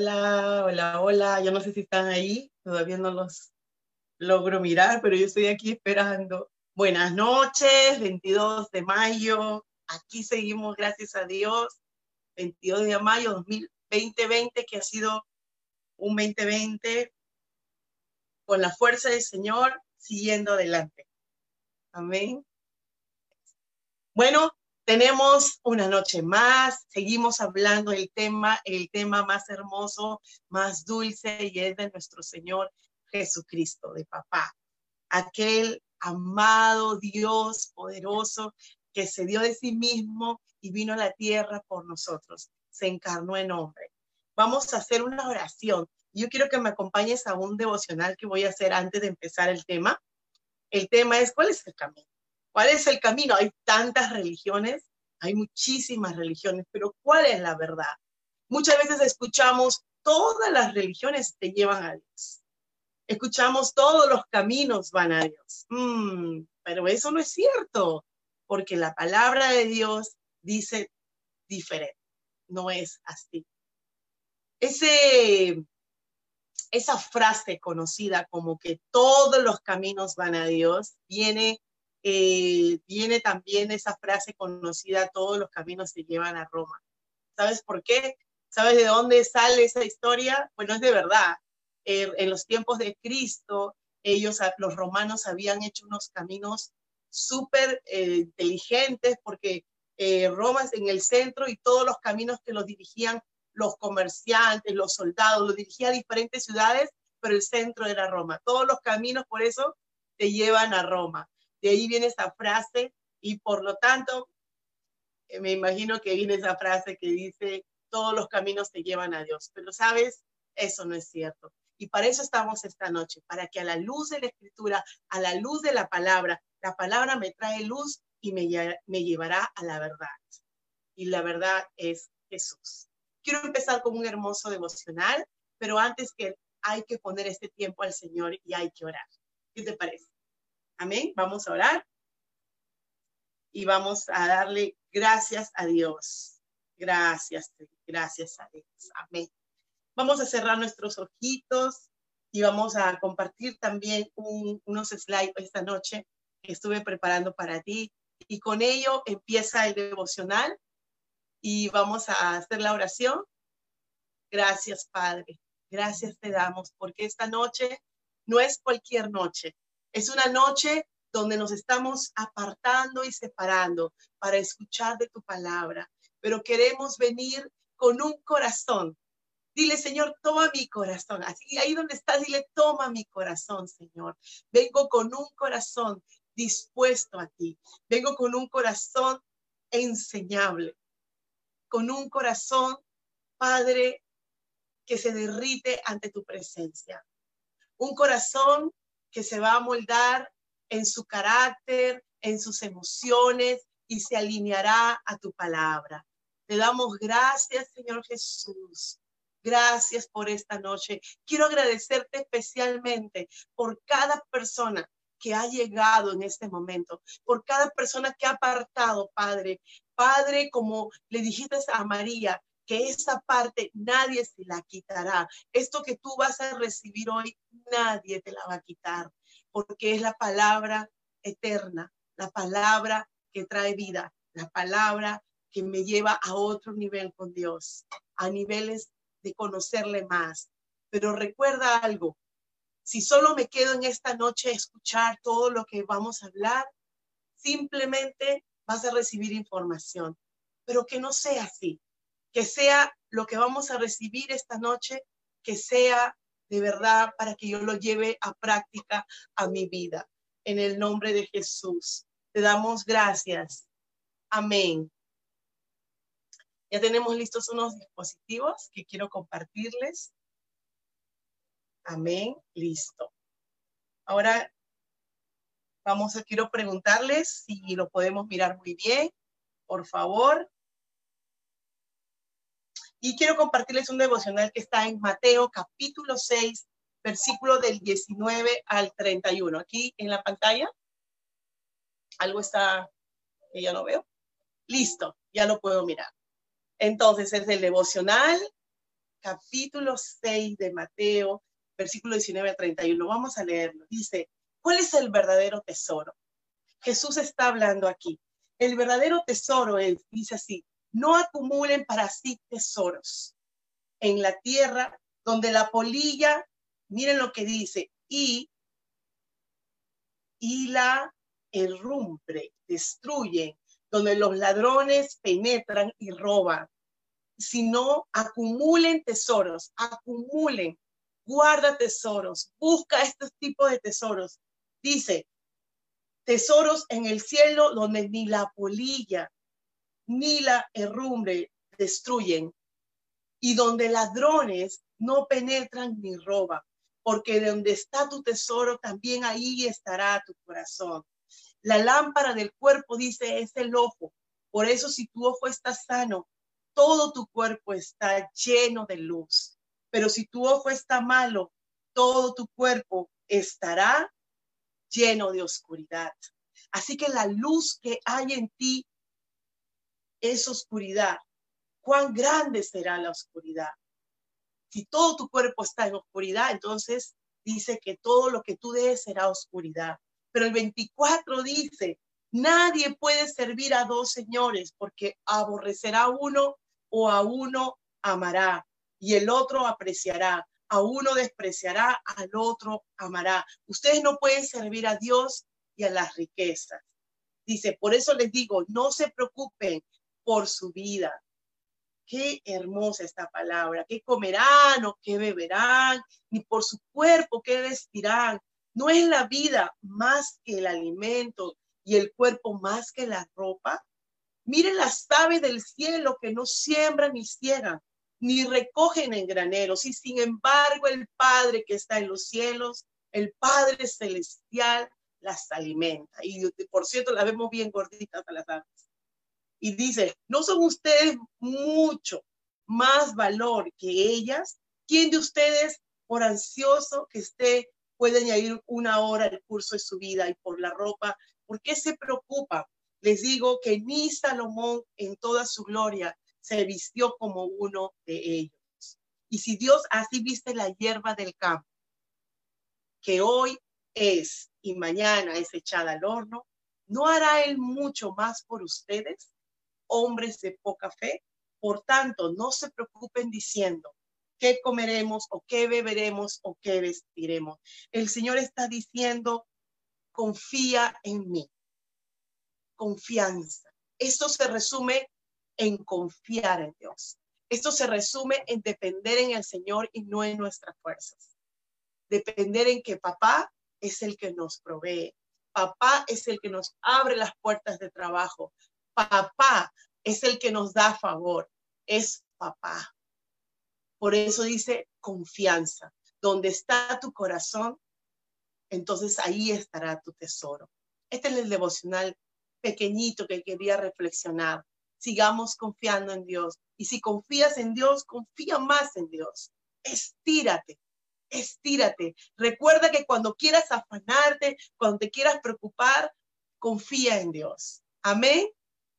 Hola, hola, hola. Yo no sé si están ahí. Todavía no los logro mirar, pero yo estoy aquí esperando. Buenas noches, 22 de mayo. Aquí seguimos, gracias a Dios. 22 de mayo 2020, que ha sido un 2020 con la fuerza del Señor, siguiendo adelante. Amén. Bueno, tenemos una noche más, seguimos hablando del tema, el tema más hermoso, más dulce, y es de nuestro Señor Jesucristo, de papá. Aquel amado Dios poderoso que se dio de sí mismo y vino a la tierra por nosotros, se encarnó en hombre. Vamos a hacer una oración yo quiero que me acompañes a un devocional que voy a hacer antes de empezar el tema. El tema es, ¿cuál es el camino? ¿Cuál es el camino? Hay tantas religiones, hay muchísimas religiones, pero ¿cuál es la verdad? Muchas veces escuchamos, todas las religiones te llevan a Dios. Escuchamos, todos los caminos van a Dios. Mm, pero eso no es cierto, porque la palabra de Dios dice diferente, no es así. Ese esa frase conocida como que todos los caminos van a Dios, viene, eh, viene también esa frase conocida, todos los caminos se llevan a Roma. ¿Sabes por qué? ¿Sabes de dónde sale esa historia? Bueno, es de verdad. Eh, en los tiempos de Cristo, ellos, los romanos, habían hecho unos caminos súper eh, inteligentes porque Roma es en el centro y todos los caminos que los dirigían los comerciantes, los soldados, lo dirigía a diferentes ciudades, pero el centro era Roma. Todos los caminos por eso te llevan a Roma. De ahí viene esa frase y por lo tanto, eh, me imagino que viene esa frase que dice, todos los caminos te llevan a Dios. Pero sabes, eso no es cierto. Y para eso estamos esta noche, para que a la luz de la escritura, a la luz de la palabra, la palabra me trae luz y me, llevará a la verdad. Y la verdad es Jesús. Quiero empezar con un hermoso devocional, pero antes que hay que poner este tiempo al Señor y hay que orar. ¿Qué te parece? Amén. Vamos a orar y vamos a darle gracias a Dios. Gracias, gracias a Dios. Amén. Vamos a cerrar nuestros ojitos y vamos a compartir también unos slides esta noche que estuve preparando para ti. Y con ello empieza el devocional y vamos a hacer la oración. Gracias, Padre. Gracias te damos porque esta noche no es cualquier noche. Es una noche donde nos estamos apartando y separando para escuchar de tu palabra, pero queremos venir con un corazón. Dile, Señor, toma mi corazón. Así, ahí donde estás, dile, toma mi corazón, Señor. Vengo con un corazón dispuesto a ti. Vengo con un corazón enseñable con un corazón, Padre, que se derrite ante tu presencia. Un corazón que se va a moldar en su carácter, en sus emociones y se alineará a tu palabra. Te damos gracias, Señor Jesús. Gracias por esta noche. Quiero agradecerte especialmente por cada persona que ha llegado en este momento, por cada persona que ha apartado, Padre, Padre, como le dijiste a María, que esa parte nadie se la quitará. Esto que tú vas a recibir hoy, nadie te la va a quitar, porque es la palabra eterna, la palabra que trae vida, la palabra que me lleva a otro nivel con Dios, a niveles de conocerle más. Pero recuerda algo, si solo me quedo en esta noche a escuchar todo lo que vamos a hablar, simplemente vas a recibir información, pero que no sea así, que sea lo que vamos a recibir esta noche, que sea de verdad para que yo lo lleve a práctica a mi vida. En el nombre de Jesús, te damos gracias. Amén. Ya tenemos listos unos dispositivos que quiero compartirles. Amén. Listo. Ahora vamos a quiero preguntarles si lo podemos mirar muy bien, por favor. Y quiero compartirles un devocional que está en Mateo capítulo 6, versículo del 19 al 31. Aquí en la pantalla. Algo está que ya no veo. Listo, ya lo puedo mirar. Entonces es el devocional, capítulo 6 de Mateo, versículo 19 al 31. Vamos a leerlo. Dice, ¿cuál es el verdadero tesoro? Jesús está hablando aquí. El verdadero tesoro es, dice así, no acumulen para sí tesoros en la tierra donde la polilla, miren lo que dice, y, y la herrumbre destruyen, donde los ladrones penetran y roban, sino acumulen tesoros, acumulen guarda tesoros, busca este tipo de tesoros. Dice, tesoros en el cielo donde ni la polilla ni la herrumbre destruyen y donde ladrones no penetran ni roban, porque donde está tu tesoro, también ahí estará tu corazón. La lámpara del cuerpo, dice, es el ojo. Por eso si tu ojo está sano, todo tu cuerpo está lleno de luz. Pero si tu ojo está malo, todo tu cuerpo estará lleno de oscuridad. Así que la luz que hay en ti es oscuridad. ¿Cuán grande será la oscuridad? Si todo tu cuerpo está en oscuridad, entonces dice que todo lo que tú des será oscuridad. Pero el 24 dice, nadie puede servir a dos señores porque aborrecerá a uno o a uno amará y el otro apreciará. A uno despreciará, al otro amará. Ustedes no pueden servir a Dios y a las riquezas. Dice, por eso les digo, no se preocupen por su vida. Qué hermosa esta palabra. ¿Qué comerán o qué beberán? Ni por su cuerpo, qué vestirán. ¿No es la vida más que el alimento y el cuerpo más que la ropa? Miren las aves del cielo que no siembran ni ciegan, ni recogen en graneros. Y sin embargo, el Padre que está en los cielos, el Padre celestial, las alimenta. Y por cierto, las vemos bien gorditas a las aves. Y dice, ¿no son ustedes mucho más valor que ellas? ¿Quién de ustedes, por ansioso que esté, puede añadir una hora al curso de su vida y por la ropa? ¿Por qué se preocupa? Les digo que ni Salomón en toda su gloria se vistió como uno de ellos. Y si Dios así viste la hierba del campo, que hoy es y mañana es echada al horno, ¿no hará Él mucho más por ustedes, hombres de poca fe? Por tanto, no se preocupen diciendo, ¿qué comeremos o qué beberemos o qué vestiremos? El Señor está diciendo, confía en mí. Confianza. Esto se resume en confiar en Dios. Esto se resume en depender en el Señor y no en nuestras fuerzas. Depender en que papá es el que nos provee. Papá es el que nos abre las puertas de trabajo. Papá es el que nos da favor. Es papá. Por eso dice confianza. Donde está tu corazón, entonces ahí estará tu tesoro. Este es el devocional pequeñito que quería reflexionar sigamos confiando en Dios. Y si confías en Dios, confía más en Dios. Estírate, estírate. Recuerda que cuando quieras afanarte, cuando te quieras preocupar, confía en Dios. Amén.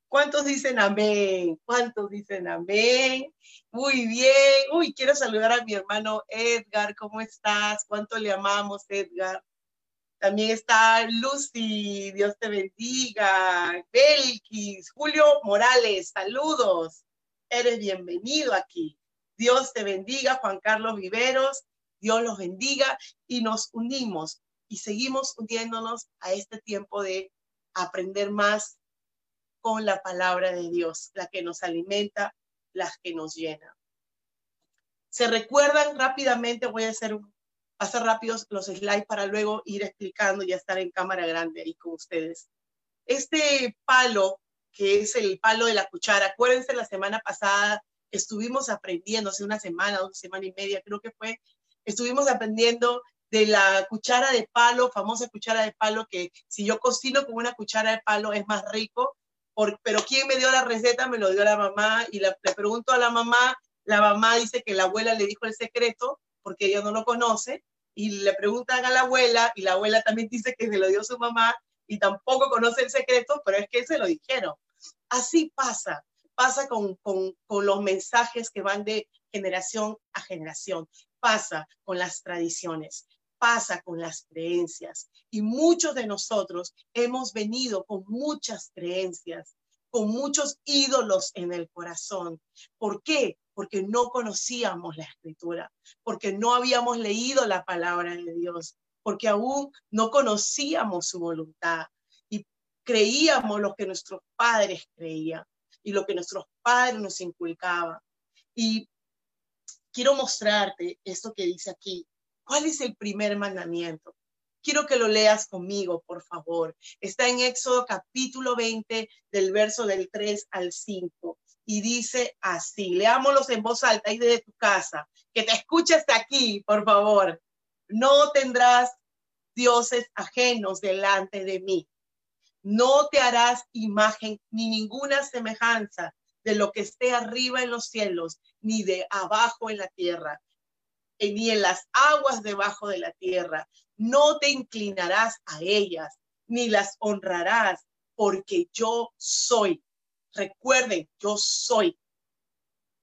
¿Cuántos dicen amén? ¿Cuántos dicen amén? Muy bien. Uy, quiero saludar a mi hermano Edgar. ¿Cómo estás? ¿Cuánto le amamos, Edgar? También está Lucy, Dios te bendiga. Belkis, Julio Morales, saludos. Eres bienvenido aquí. Dios te bendiga, Juan Carlos Viveros. Dios los bendiga y nos unimos y seguimos uniéndonos a este tiempo de aprender más con la palabra de Dios, la que nos alimenta, la que nos llena. Se recuerdan rápidamente, voy a hacer pasar rápidos los slides para luego ir explicando y estar en cámara grande ahí con ustedes. Este palo, que es el palo de la cuchara, acuérdense la semana pasada estuvimos aprendiendo, hace una semana, una semana y media, creo que fue, estuvimos aprendiendo de la cuchara de palo, famosa cuchara de palo, que si yo cocino con una cuchara de palo es más rico, pero ¿quién me dio la receta? Me lo dio la mamá y le pregunto a la mamá, la mamá dice que la abuela le dijo el secreto porque ella no lo conoce y le preguntan a la abuela y la abuela también dice que se lo dio su mamá y tampoco conoce el secreto, pero es que se lo dijeron. Así pasa, pasa con, con, con los mensajes que van de generación a generación, pasa con las tradiciones pasa con las creencias. Y muchos de nosotros hemos venido con muchas creencias, con muchos ídolos en el corazón. ¿Por qué? Porque no conocíamos la escritura, porque no habíamos leído la palabra de Dios, porque aún no conocíamos su voluntad y creíamos lo que nuestros padres creían y lo que nuestros padres nos inculcaban. Y quiero mostrarte esto que dice aquí, ¿Cuál es el primer mandamiento? Quiero que lo leas conmigo, por favor. Está en Éxodo capítulo 20, del verso del 3 al 5. Y dice así, leámoslos en voz alta ahí desde tu casa. Que te escuches aquí, por favor. No tendrás dioses ajenos delante de mí. No te harás imagen ni ninguna semejanza de lo que esté arriba en los cielos, ni de abajo en la tierra, ni en las aguas debajo de la tierra. No te inclinarás a ellas, ni las honrarás, porque yo soy. Recuerden, yo soy,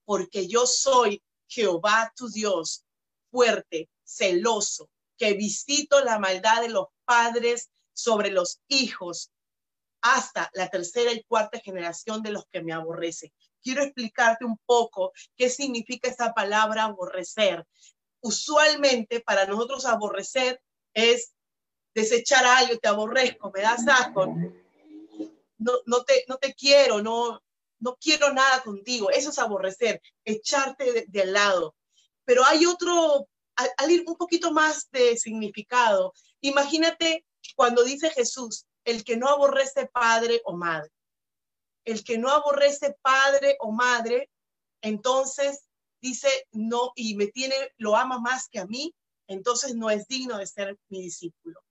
porque yo soy Jehová tu Dios, fuerte, celoso, que visito la maldad de los padres sobre los hijos hasta la tercera y cuarta generación de los que me aborrecen. Quiero explicarte un poco qué significa esa palabra aborrecer usualmente para nosotros aborrecer es desechar algo, te aborrezco, me das asco, no, no, te, no te quiero, no, no quiero nada contigo. Eso es aborrecer, echarte de, al lado. Pero hay otro, al, ir un poquito más de significado, imagínate cuando dice Jesús, el que no aborrece padre o madre. El que no aborrece padre o madre, entonces dice, no, y me tiene, lo ama más que a mí, entonces no es digno de ser mi discípulo.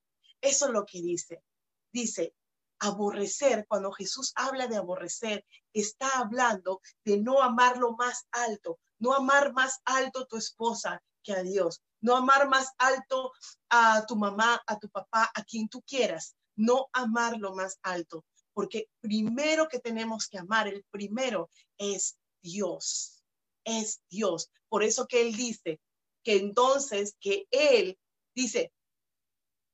Eso es lo que dice. Dice, aborrecer, cuando Jesús habla de aborrecer, está hablando de no amar lo más alto, no amar más alto tu esposa que a Dios, no amar más alto a tu mamá, a tu papá, a quien tú quieras, no amar lo más alto, porque primero que tenemos que amar, el primero es Dios es Dios. Por eso que Él dice que entonces que Él dice,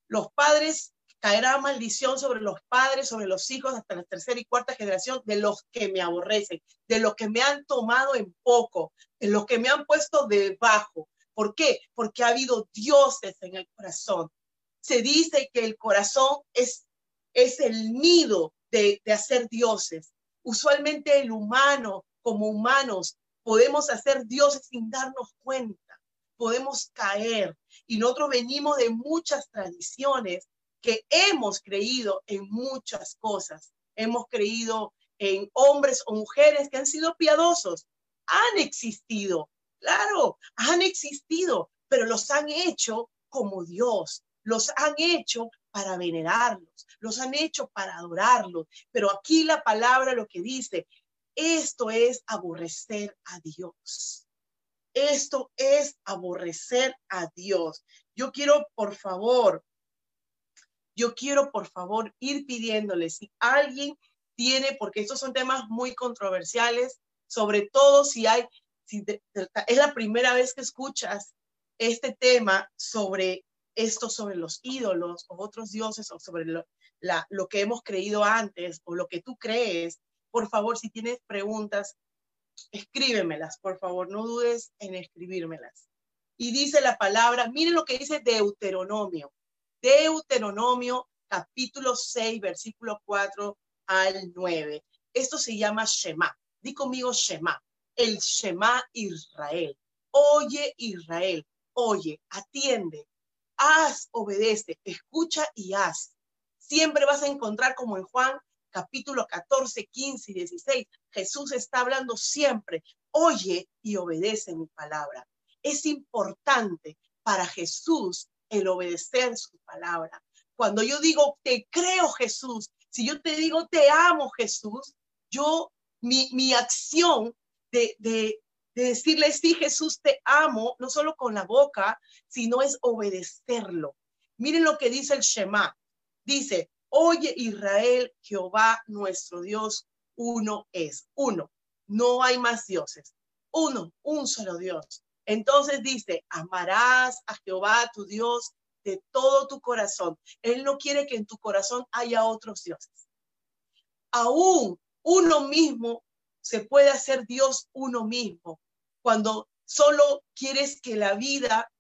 los padres caerá maldición sobre los padres, sobre los hijos hasta la tercera y cuarta generación de los que me aborrecen, de los que me han tomado en poco, de los que me han puesto debajo. ¿Por qué? Porque ha habido dioses en el corazón. Se dice que el corazón es, es el nido de, de hacer dioses. Usualmente el humano, como humanos, podemos hacer dioses sin darnos cuenta, podemos caer. Y nosotros venimos de muchas tradiciones que hemos creído en muchas cosas. Hemos creído en hombres o mujeres que han sido piadosos. Han existido, claro, han existido, pero los han hecho como Dios. Los han hecho para venerarlos, los han hecho para adorarlos. Pero aquí la palabra lo que dice esto es aborrecer a Dios. Esto es aborrecer a Dios. Yo quiero, por favor, yo quiero, por favor, ir pidiéndole si alguien tiene, porque estos son temas muy controversiales, sobre todo si hay, si es la primera vez que escuchas este tema sobre esto, sobre los ídolos o otros dioses o sobre lo, que hemos creído antes o lo que tú crees, por favor, si tienes preguntas, escríbemelas, por favor, no dudes en escribírmelas. Y dice la palabra, miren lo que dice Deuteronomio. Deuteronomio capítulo 6, versículo 4 al 9. Esto se llama Shema. Di conmigo Shema, el Shema Israel. Oye Israel, oye, atiende, haz, obedece, escucha y haz. Siempre vas a encontrar como en Juan capítulo 14, 15 y 16, Jesús está hablando siempre, oye y obedece mi palabra. Es importante para Jesús el obedecer su palabra. Cuando yo digo, te creo Jesús, si yo te digo, te amo Jesús, yo, mi, mi acción de, de, de decirle, sí, Jesús, te amo, no solo con la boca, sino es obedecerlo. Miren lo que dice el Shema. Dice, oye Israel, Jehová nuestro Dios, uno es, uno. No hay más dioses. Uno, un solo Dios. Entonces dice, amarás a Jehová tu Dios de todo tu corazón. Él no quiere que en tu corazón haya otros dioses. Aún uno mismo se puede hacer Dios uno mismo cuando solo quieres que la vida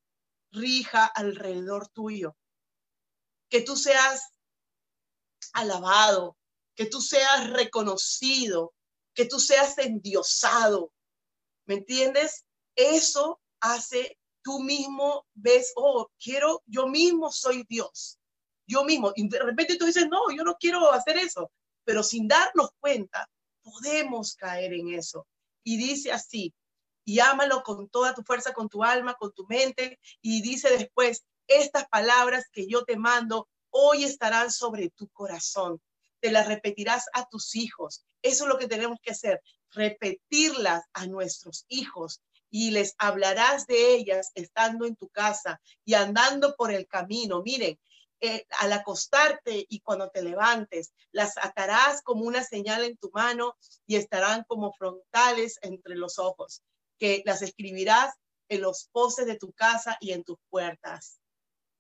rija alrededor tuyo. Que tú seas alabado, que tú seas reconocido, que tú seas endiosado. ¿Me entiendes? Eso hace tú mismo ves, oh, quiero, yo mismo soy Dios, yo mismo. Y de repente tú dices, no, yo no quiero hacer eso, pero sin darnos cuenta, podemos caer en eso. Y dice así, y ámalo con toda tu fuerza, con tu alma, con tu mente, y dice después, estas palabras que yo te mando hoy estarán sobre tu corazón. Te las repetirás a tus hijos. Eso es lo que tenemos que hacer, repetirlas a nuestros hijos y les hablarás de ellas estando en tu casa y andando por el camino. Miren, eh, al acostarte y cuando te levantes, las atarás como una señal en tu mano y estarán como frontales entre los ojos, que las escribirás en los postes de tu casa y en tus puertas.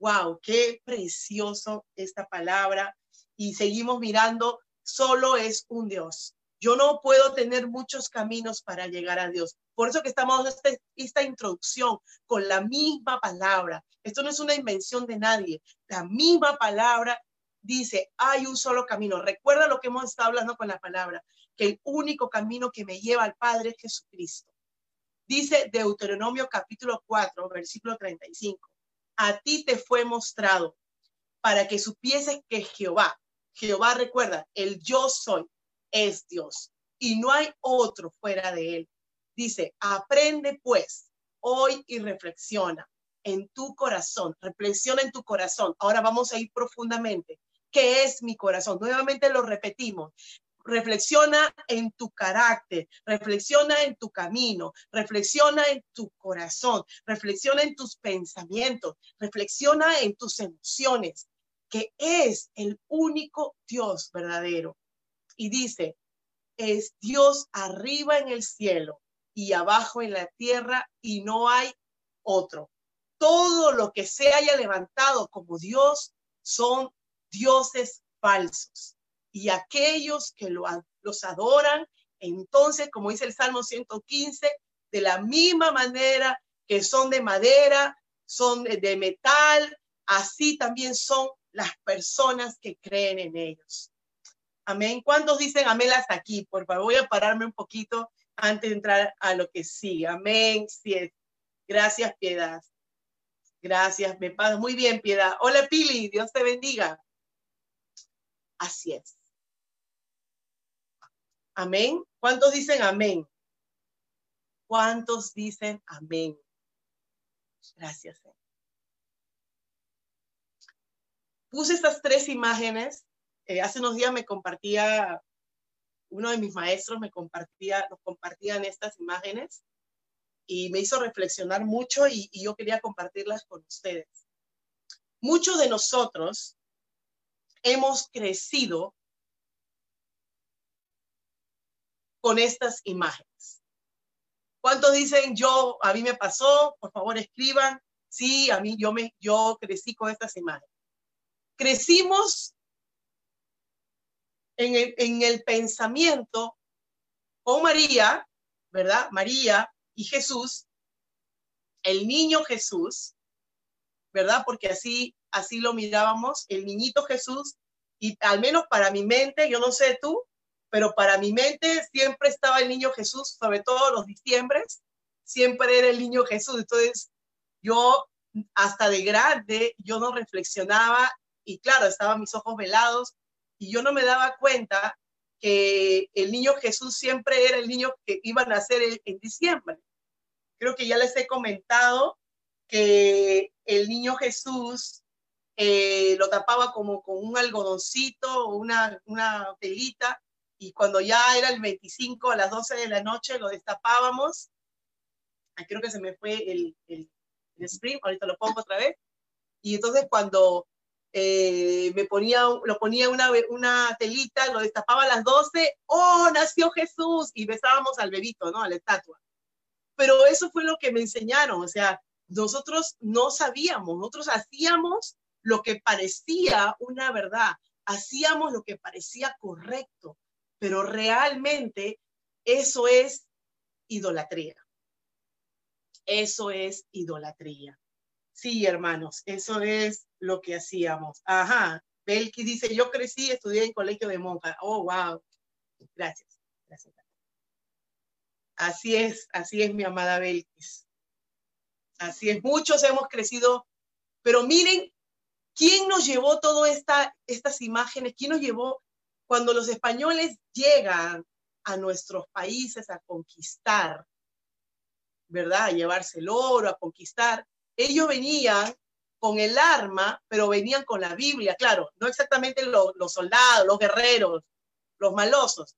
Wow, qué precioso esta palabra. Y seguimos mirando, solo es un Dios. Yo no puedo tener muchos caminos para llegar a Dios. Por eso que estamos en esta, esta introducción con la misma palabra. Esto no es una invención de nadie. La misma palabra dice, hay un solo camino. Recuerda lo que hemos estado hablando con la palabra, que el único camino que me lleva al Padre es Jesucristo. Dice Deuteronomio capítulo 4, versículo 35. A ti te fue mostrado para que supieses que Jehová, Jehová recuerda, el yo soy, es Dios y no hay otro fuera de él. Dice, aprende pues hoy y reflexiona en tu corazón, reflexiona en tu corazón. Ahora vamos a ir profundamente. ¿Qué es mi corazón? Nuevamente lo repetimos. Reflexiona en tu carácter, reflexiona en tu camino, reflexiona en tu corazón, reflexiona en tus pensamientos, reflexiona en tus emociones, que es el único Dios verdadero y dice, es Dios arriba en el cielo y abajo en la tierra y no hay otro. Todo lo que se haya levantado como Dios son dioses falsos. Y aquellos que lo, los adoran, entonces, como dice el Salmo 115, de la misma manera que son de madera, son de metal, así también son las personas que creen en ellos. Amén. ¿Cuántos dicen amén hasta aquí? Por favor, voy a pararme un poquito antes de entrar a lo que sigue. Amén. Gracias, Piedad. Gracias, me pasa muy bien, Piedad. Hola, Pili, Dios te bendiga. Así es. Amén. ¿Cuántos dicen amén? ¿Cuántos dicen amén? Gracias. Puse estas tres imágenes eh, hace unos días me compartía, uno de mis maestros me compartía, nos compartían estas imágenes y me hizo reflexionar mucho y yo quería compartirlas con ustedes. Muchos de nosotros hemos crecido con estas imágenes. ¿Cuántos dicen yo, a mí me pasó? Por favor, escriban. Sí, a mí yo me yo crecí con estas imágenes. Crecimos en el, pensamiento con María, ¿verdad? María y Jesús, el niño Jesús, ¿verdad? Porque así, así lo mirábamos, el niñito Jesús, y al menos para mi mente, yo no sé tú, pero para mi mente siempre estaba el niño Jesús, sobre todo los diciembres, siempre era el niño Jesús. Entonces, yo hasta de grande, yo no reflexionaba y claro, estaban mis ojos velados y yo no me daba cuenta que el niño Jesús siempre era el niño que iba a nacer en, diciembre. Creo que ya les he comentado que el niño Jesús eh, lo tapaba como con un algodoncito o una, una telita y cuando ya era el 25 a las 12 de la noche lo destapábamos. creo que se me fue el, el, el ahorita lo pongo otra vez. Y entonces cuando eh, me ponía, lo ponía una, una telita, lo destapaba a las 12, ¡oh, nació Jesús! Y besábamos al bebito, ¿no? A la estatua. Pero eso fue lo que me enseñaron, o sea, nosotros no sabíamos, nosotros hacíamos lo que parecía una verdad, hacíamos lo que parecía correcto, pero realmente eso es idolatría. Eso es idolatría. Sí, hermanos, eso es lo que hacíamos. Ajá. Belki dice, yo crecí, estudié en colegio de monjas. Oh, wow. Gracias. Gracias. Así es, así es mi amada Belkis. Así es, muchos hemos crecido, pero miren, ¿quién nos llevó todas esta, estas imágenes? ¿Quién nos llevó cuando los españoles llegan a nuestros países a conquistar, ¿verdad? A llevarse el oro, a conquistar ellos venían con el arma, pero venían con la Biblia, claro, no exactamente los, soldados, los guerreros, los malosos,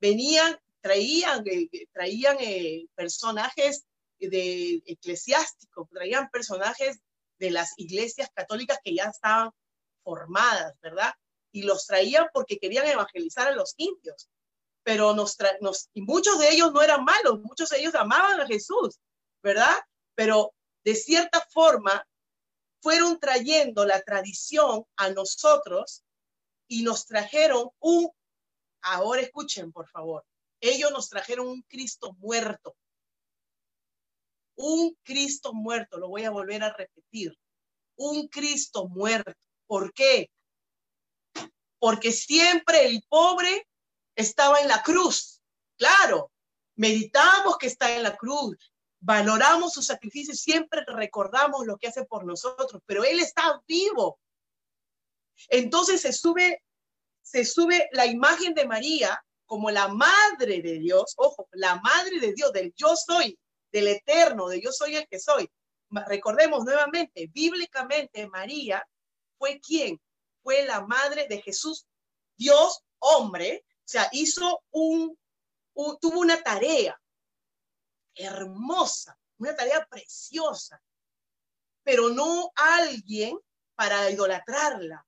venían, traían, eh, traían eh, personajes de eclesiásticos, traían personajes de las iglesias católicas que ya estaban formadas, ¿verdad? Y los traían porque querían evangelizar a los indios. Pero nos, nos y muchos de ellos no eran malos, muchos de ellos amaban a Jesús, ¿verdad? Pero de cierta forma, fueron trayendo la tradición a nosotros y nos trajeron un, ahora escuchen por favor, ellos nos trajeron un Cristo muerto. Un Cristo muerto, lo voy a volver a repetir. Un Cristo muerto. ¿Por qué? Porque siempre el pobre estaba en la cruz. Claro, meditamos que está en la cruz, valoramos su sacrificio, siempre recordamos lo que hace por nosotros, pero Él está vivo. Entonces se sube, se sube la imagen de María como la madre de Dios, ojo, la madre de Dios, del yo soy, del eterno, de yo soy el que soy. Recordemos nuevamente, bíblicamente María fue quien, fue la madre de Jesús, Dios hombre, o sea, hizo un tuvo una tarea, hermosa, una tarea preciosa, pero no alguien para idolatrarla,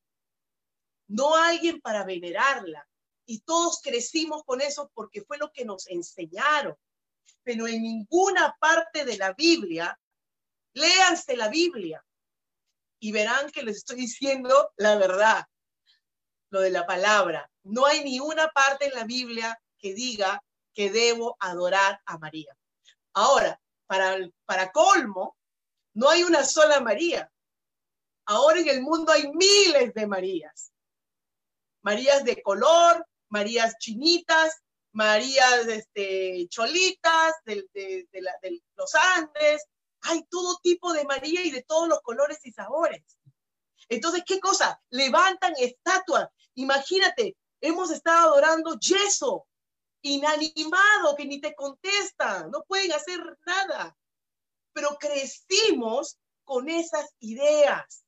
no alguien para venerarla. Y todos crecimos con eso porque fue lo que nos enseñaron. Pero en ninguna parte de la Biblia, léanse la Biblia y verán que les estoy diciendo la verdad, lo de la palabra. No hay ni una parte en la Biblia que diga que debo adorar a María. Ahora, para, para colmo, no hay una sola María. Ahora en el mundo hay miles de Marías. Marías de color, Marías chinitas, Marías este, cholitas de, de los Andes. Hay todo tipo de María y de todos los colores y sabores. Entonces, ¿qué cosa? Levantan estatuas. Imagínate, hemos estado adorando yeso, inanimado que ni te contesta, no pueden hacer nada. Pero crecimos con esas ideas,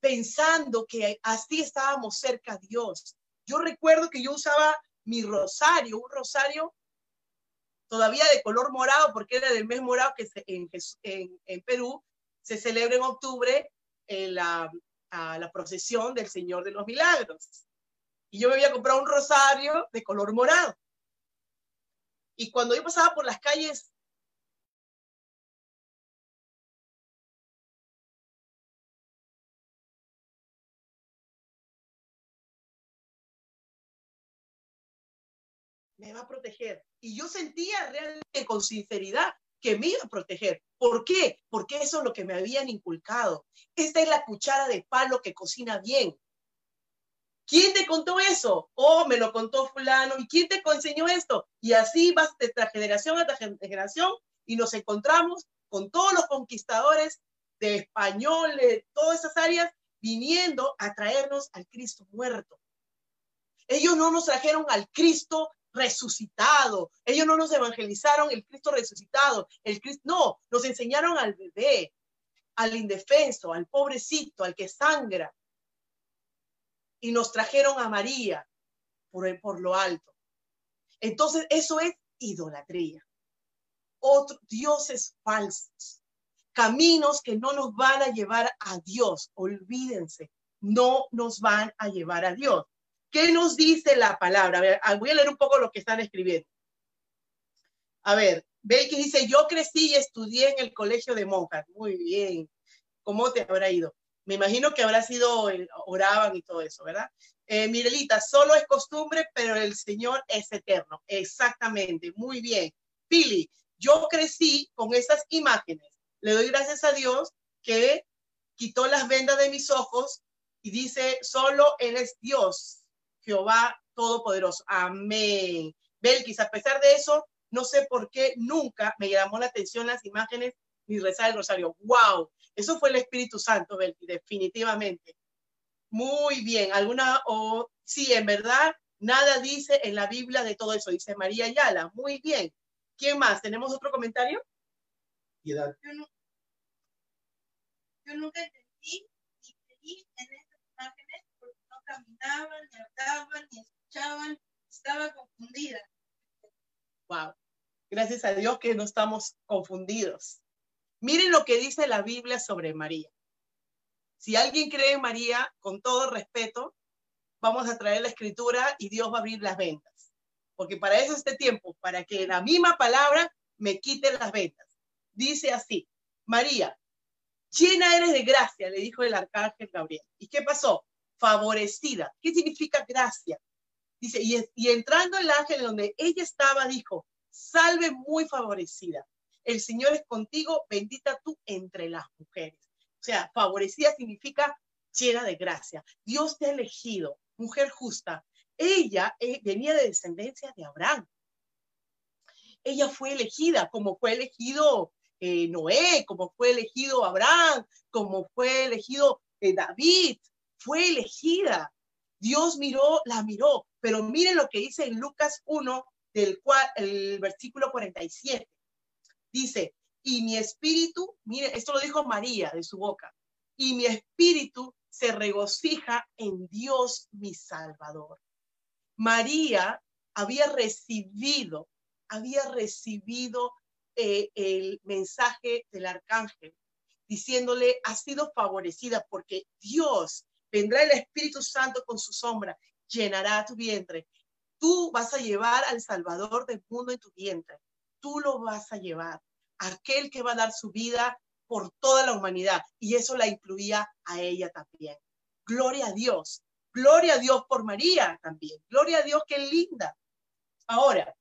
pensando que así estábamos cerca a Dios. Yo recuerdo que yo usaba mi rosario, un rosario todavía de color morado, porque era del mes morado que en, Perú se celebra en octubre en la, la procesión del Señor de los Milagros. Y yo me había comprado un rosario de color morado. Y cuando yo pasaba por las calles me va a proteger. Y yo sentía realmente con sinceridad que me iba a proteger. ¿Por qué? Porque eso es lo que me habían inculcado. Esta es la cuchara de palo que cocina bien. ¿Quién te contó eso? Oh, me lo contó fulano. ¿Y quién te enseñó esto? Y así vas de generación a generación y nos encontramos con todos los conquistadores de español, de todas esas áreas, viniendo a traernos al Cristo muerto. Ellos no nos trajeron al Cristo resucitado. Ellos no nos evangelizaron el Cristo resucitado. El Cristo, no, nos enseñaron al bebé. al indefenso, al pobrecito, al que sangra. Y nos trajeron a María por, por lo alto. Entonces, eso es idolatría. Otros dioses falsos, caminos que no nos van a llevar a Dios. Olvídense, no nos van a llevar a Dios. ¿Qué nos dice la palabra? voy a leer un poco lo que están escribiendo. A ver, ve que dice, yo crecí y estudié en el colegio de monjas. Muy bien. ¿Cómo te habrá ido? Me imagino que habrá sido, oraban y todo eso, ¿verdad? Eh, Mirelita, solo es costumbre, pero el Señor es eterno. Exactamente, muy bien. Pili, yo crecí con esas imágenes. Le doy gracias a Dios que quitó las vendas de mis ojos y dice, solo Él es Dios, Jehová Todopoderoso. Amén. Belkis, a pesar de eso, no sé por qué nunca me llamó la atención las imágenes ni rezar el rosario. ¡Wow! Eso fue el Espíritu Santo, Belkis, definitivamente. Muy bien. ¿Alguna o sí, en verdad, nada dice en la Biblia de todo eso, dice María Ayala. Muy bien. ¿Quién más? ¿Tenemos otro comentario? Piedad. Yo, nunca entendí Gracias a Dios que no estamos confundidos. Miren lo que dice la Biblia sobre María. Si alguien cree en María, con todo respeto, vamos a traer la escritura y Dios va a abrir las ventas. Porque para eso este tiempo, para que la misma palabra me quite las ventas. Dice así, María, llena eres de gracia, le dijo el arcángel Gabriel. ¿Y qué pasó? Favorecida. ¿Qué significa gracia? Dice, y, y entrando el ángel donde ella estaba, dijo, salve muy favorecida. El Señor es contigo, bendita tú entre las mujeres. O sea, favorecida significa llena de gracia. Dios te ha elegido, mujer justa. Ella eh, venía de descendencia de Abraham. Ella fue elegida como fue elegido eh, Noé, como fue elegido Abraham, como fue elegido eh, David. Fue elegida. Dios miró, la miró. Pero miren lo que dice en Lucas 1, del cual, el versículo 47. Dice, y mi espíritu, mire, esto lo dijo María de su boca, y mi espíritu se regocija en Dios mi Salvador. María había recibido, había recibido eh, el mensaje del arcángel diciéndole, ha sido favorecida porque Dios vendrá el Espíritu Santo con su sombra, llenará tu vientre. Tú vas a llevar al Salvador del mundo en tu vientre. Tú lo vas a llevar aquel que va a dar su vida por toda la humanidad. Y eso la incluía a ella también. Gloria a Dios. Gloria a Dios por María también. Gloria a Dios, qué linda. Ahora,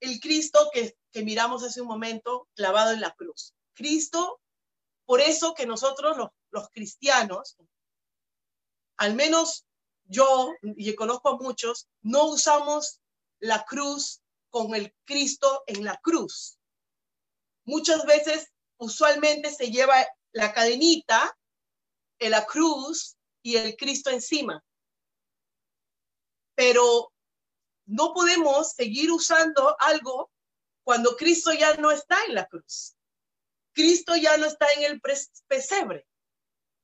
el Cristo que, que miramos hace un momento clavado en la cruz. Cristo, por eso que nosotros los, los cristianos, al menos yo, y conozco a muchos, no usamos la cruz con el Cristo en la cruz. Muchas veces, usualmente se lleva la cadenita, en la cruz y el Cristo encima. Pero no podemos seguir usando algo cuando Cristo ya no está en la cruz. Cristo ya no está en el pesebre.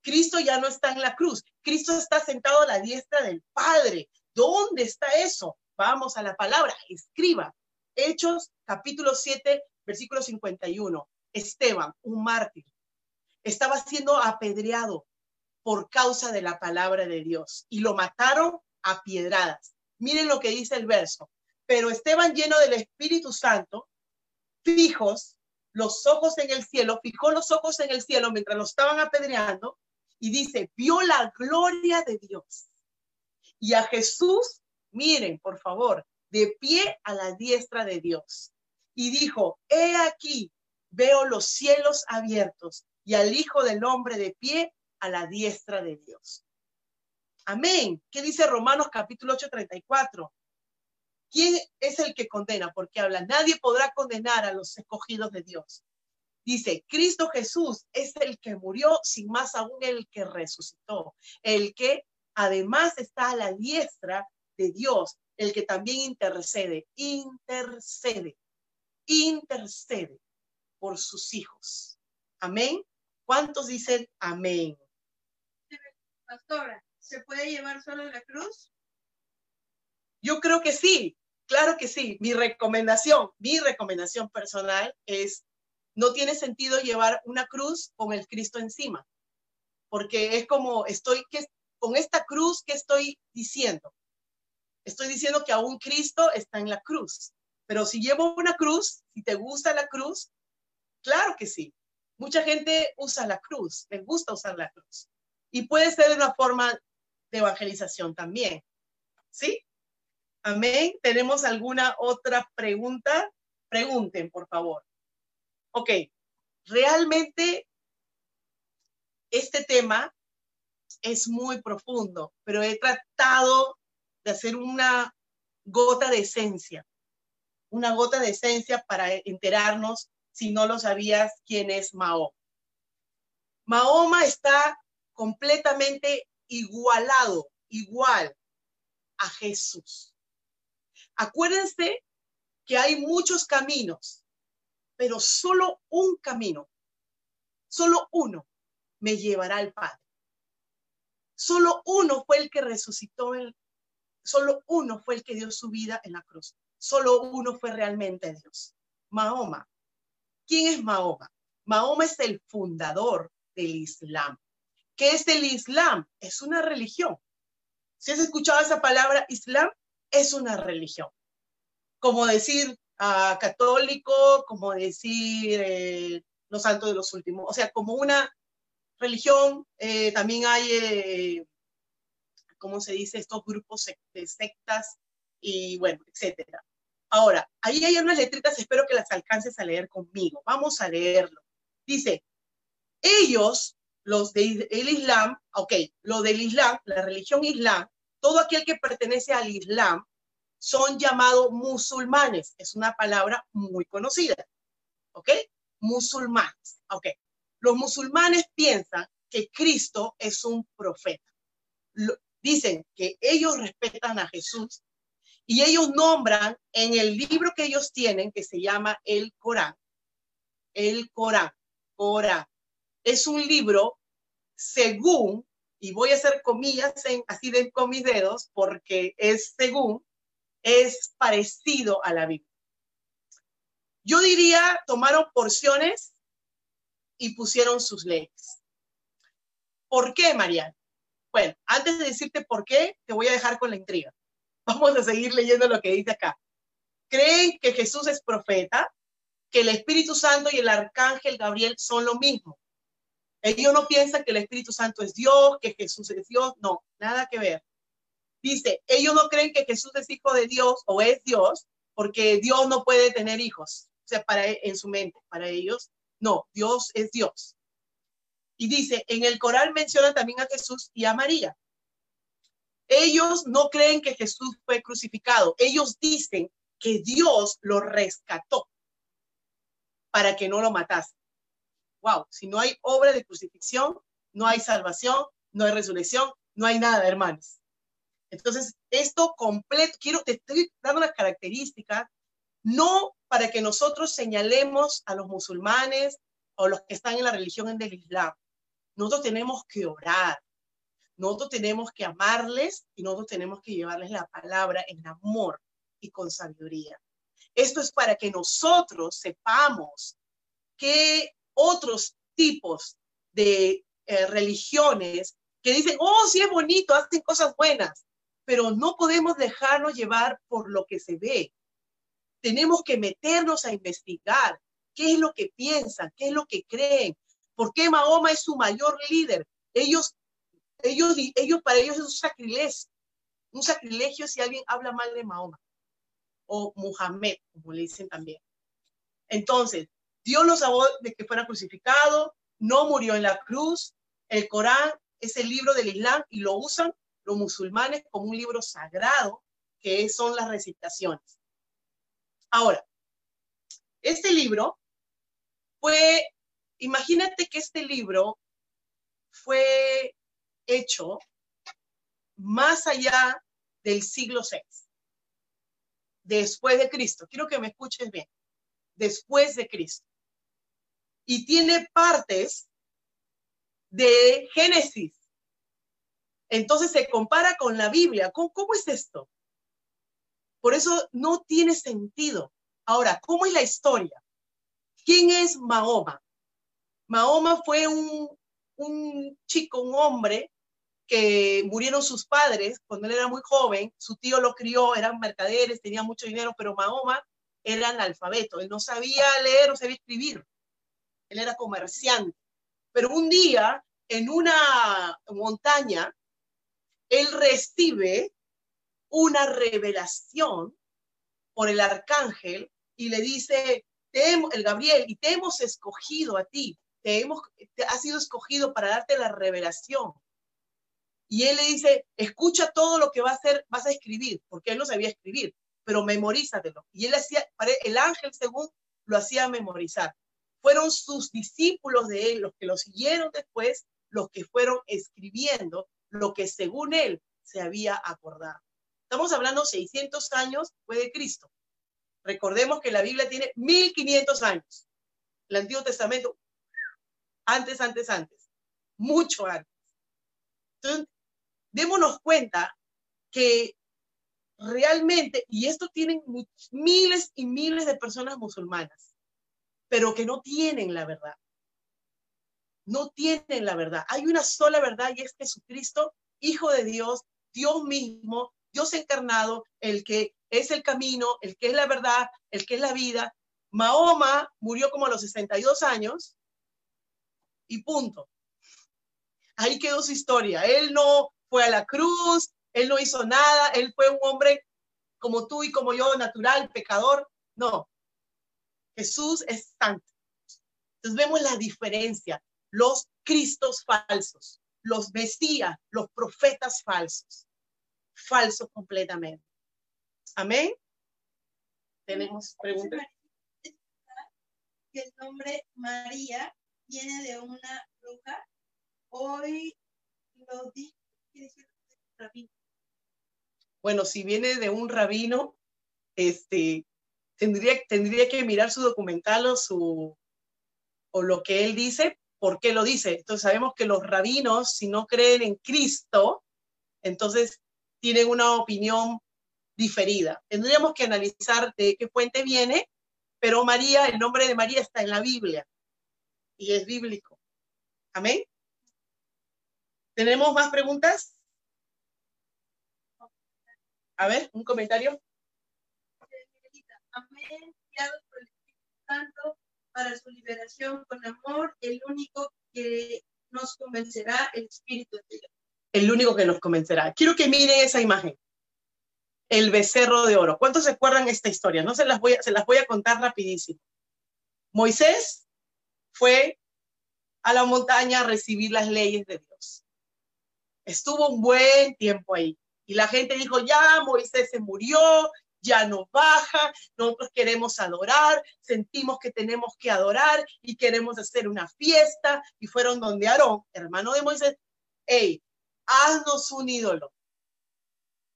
Cristo ya no está en la cruz. Cristo está sentado a la diestra del Padre. ¿Dónde está eso? Vamos a la palabra, escriba. Hechos capítulo 7, versículo 51. Esteban, un mártir, estaba siendo apedreado por causa de la palabra de Dios y lo mataron a piedradas. Miren lo que dice el verso. Pero Esteban lleno del Espíritu Santo, fijos los ojos en el cielo, fijó los ojos en el cielo mientras lo estaban apedreando y dice, vio la gloria de Dios. Y a Jesús, miren, por favor, de pie a la diestra de Dios. Y dijo, he aquí, veo los cielos abiertos y al Hijo del Hombre de pie a la diestra de Dios. Amén. ¿Qué dice Romanos capítulo 8, 34? ¿Quién es el que condena? Porque habla, nadie podrá condenar a los escogidos de Dios. Dice, Cristo Jesús es el que murió, sin más aún el que resucitó, el que además está a la diestra de Dios, el que también intercede, intercede, intercede por sus hijos. Amén. ¿Cuántos dicen amén? Pastora, ¿se puede llevar solo la cruz? Yo creo que sí, claro que sí. Mi recomendación, mi recomendación personal es, no tiene sentido llevar una cruz con el Cristo encima, porque es como, estoy, ¿qué, con esta cruz, ¿qué estoy diciendo? Estoy diciendo que aún Cristo está en la cruz. Pero si llevo una cruz, si te gusta la cruz, claro que sí. Mucha gente usa la cruz, les gusta usar la cruz. Y puede ser una forma de evangelización también. ¿Sí? Amén. ¿Tenemos alguna otra pregunta? Pregunten, por favor. Ok. Realmente este tema es muy profundo, pero he tratado de hacer una gota de esencia, una gota de esencia para enterarnos, si no lo sabías, quién es Mahoma. Mahoma está completamente igualado, igual a Jesús. Acuérdense que hay muchos caminos, pero solo un camino, solo uno me llevará al Padre. Solo uno fue el que resucitó, solo uno fue el que dio su vida en la cruz. Solo uno fue realmente Dios. Mahoma. ¿Quién es Mahoma? Mahoma es el fundador del Islam. ¿Qué es el Islam? Es una religión. Si has escuchado esa palabra Islam, es una religión. Como decir ah, católico, como decir eh, los santos de los últimos, o sea, como una religión, eh, también hay, eh, ¿cómo se dice? Estos grupos de sectas y bueno, etcétera. Ahora, ahí hay unas letritas, espero que las alcances a leer conmigo. Vamos a leerlo. Dice, ellos, los del Islam, ok, lo del Islam, la religión Islam, todo aquel que pertenece al Islam, son llamados musulmanes. Es una palabra muy conocida. ¿Ok? Musulmanes. Ok. Los musulmanes piensan que Cristo es un profeta. dicen que ellos respetan a Jesús y ellos nombran en el libro que ellos tienen, que se llama el Corán, el Corán, Corán. Es un libro según, y voy a hacer comillas así de, con mis dedos, porque es según, es parecido a la Biblia. Yo diría, tomaron porciones y pusieron sus leyes. ¿Por qué, Mariana? Bueno, antes de decirte por qué, te voy a dejar con la intriga. Vamos a seguir leyendo lo que dice acá. Creen que Jesús es profeta, que el Espíritu Santo y el Arcángel Gabriel son lo mismo. Ellos no piensan que el Espíritu Santo es Dios, que Jesús es Dios, no, nada que ver. Dice, ellos no creen que Jesús es hijo de Dios o es Dios, porque Dios no puede tener hijos. O sea, para en su mente, para ellos no, Dios es Dios. Y dice, en el coral menciona también a Jesús y a María. Ellos no creen que Jesús fue crucificado. Ellos dicen que Dios lo rescató para que no lo matase. Wow, si no hay obra de crucifixión, no hay salvación, no hay resurrección, no hay nada, hermanos. Entonces, esto completo, quiero, te estoy dando las características no para que nosotros señalemos a los musulmanes o los que están en la religión del Islam. Nosotros tenemos que orar, nosotros tenemos que amarles y nosotros tenemos que llevarles la palabra en amor y con sabiduría. Esto es para que nosotros sepamos que otros tipos de eh, religiones que dicen, oh, sí es bonito, hacen cosas buenas, pero no podemos dejarnos llevar por lo que se ve, tenemos que meternos a investigar qué es lo que piensan, qué es lo que creen, por qué Mahoma es su mayor líder. Ellos, ellos, ellos para ellos es un sacrilegio, un sacrilegio si alguien habla mal de Mahoma o Muhammad, como le dicen también. Entonces, Dios los salvó de que fuera crucificado, no murió en la cruz. El Corán es el libro del Islam y lo usan los musulmanes como un libro sagrado, que son las recitaciones. Ahora, este libro fue, imagínate que este libro fue hecho más allá del siglo VI, después de Cristo. Quiero que me escuches bien, después de Cristo. y tiene partes de Génesis. Entonces se compara con la Biblia. ¿Cómo, ¿Cómo, es esto? Por eso no tiene sentido. Ahora, ¿cómo es la historia? ¿Quién es Mahoma? Mahoma fue un, un chico, un hombre que murieron sus padres cuando él era muy joven, su tío lo crió, eran mercaderes, tenía mucho dinero, pero Mahoma era analfabeto, él no sabía leer, no sabía escribir, él era comerciante. Pero un día, en una montaña, él recibe una revelación por el arcángel y le dice, te el Gabriel, y te hemos escogido a ti, te hemos, te has sido escogido para darte la revelación. Y él le dice, escucha todo lo que va a hacer, vas a escribir, porque él no sabía escribir, pero memorízatelo. Y él hacía, el ángel según lo hacía memorizar. Fueron sus discípulos de él los que lo siguieron después, los que fueron escribiendo lo que según él se había acordado. Estamos hablando 600 años después de Cristo. Recordemos que la Biblia tiene 1500 años. El Antiguo Testamento, antes, antes, antes, mucho antes. Entonces, démonos cuenta que realmente, y esto tienen miles y miles de personas musulmanas, pero que no tienen la verdad. No tienen la verdad. Hay una sola verdad y es Jesucristo, Hijo de Dios, Dios mismo, Dios encarnado, el que es el camino, el que es la verdad, el que es la vida. Mahoma murió como a los 62 años y punto. Ahí quedó su historia. Él no fue a la cruz, él no hizo nada, él fue un hombre como tú y como yo, natural, pecador. No, Jesús es santo. Entonces vemos la diferencia, los cristos falsos, los mesías, los profetas falsos, falsos completamente. Amén. ¿Tenemos preguntas? el nombre María viene de una bruja. Hoy lo dijo bueno, si viene de un rabino, este, tendría, tendría que mirar su documental o, su, o lo que él dice, por qué lo dice. Entonces sabemos que los rabinos, si no creen en Cristo, entonces tienen una opinión diferida. Tendríamos que analizar de qué fuente viene, pero María, el nombre de María está en la Biblia y es bíblico. Amén. ¿Tenemos más preguntas? A ver, un comentario. Amén, por el Espíritu Santo para su liberación con amor, el único que nos convencerá, el Espíritu de Dios. El único que nos convencerá. Quiero que miren esa imagen. El becerro de oro. ¿Cuántos se acuerdan esta historia? No se las voy a, se las voy a contar rapidísimo. Moisés fue a la montaña a recibir las leyes de Dios. Estuvo un buen tiempo ahí. Y la gente dijo, ya Moisés se murió, ya no baja, nosotros queremos adorar, sentimos que tenemos que adorar y queremos hacer una fiesta. Y fueron donde Aarón, hermano de Moisés, hey, haznos un ídolo.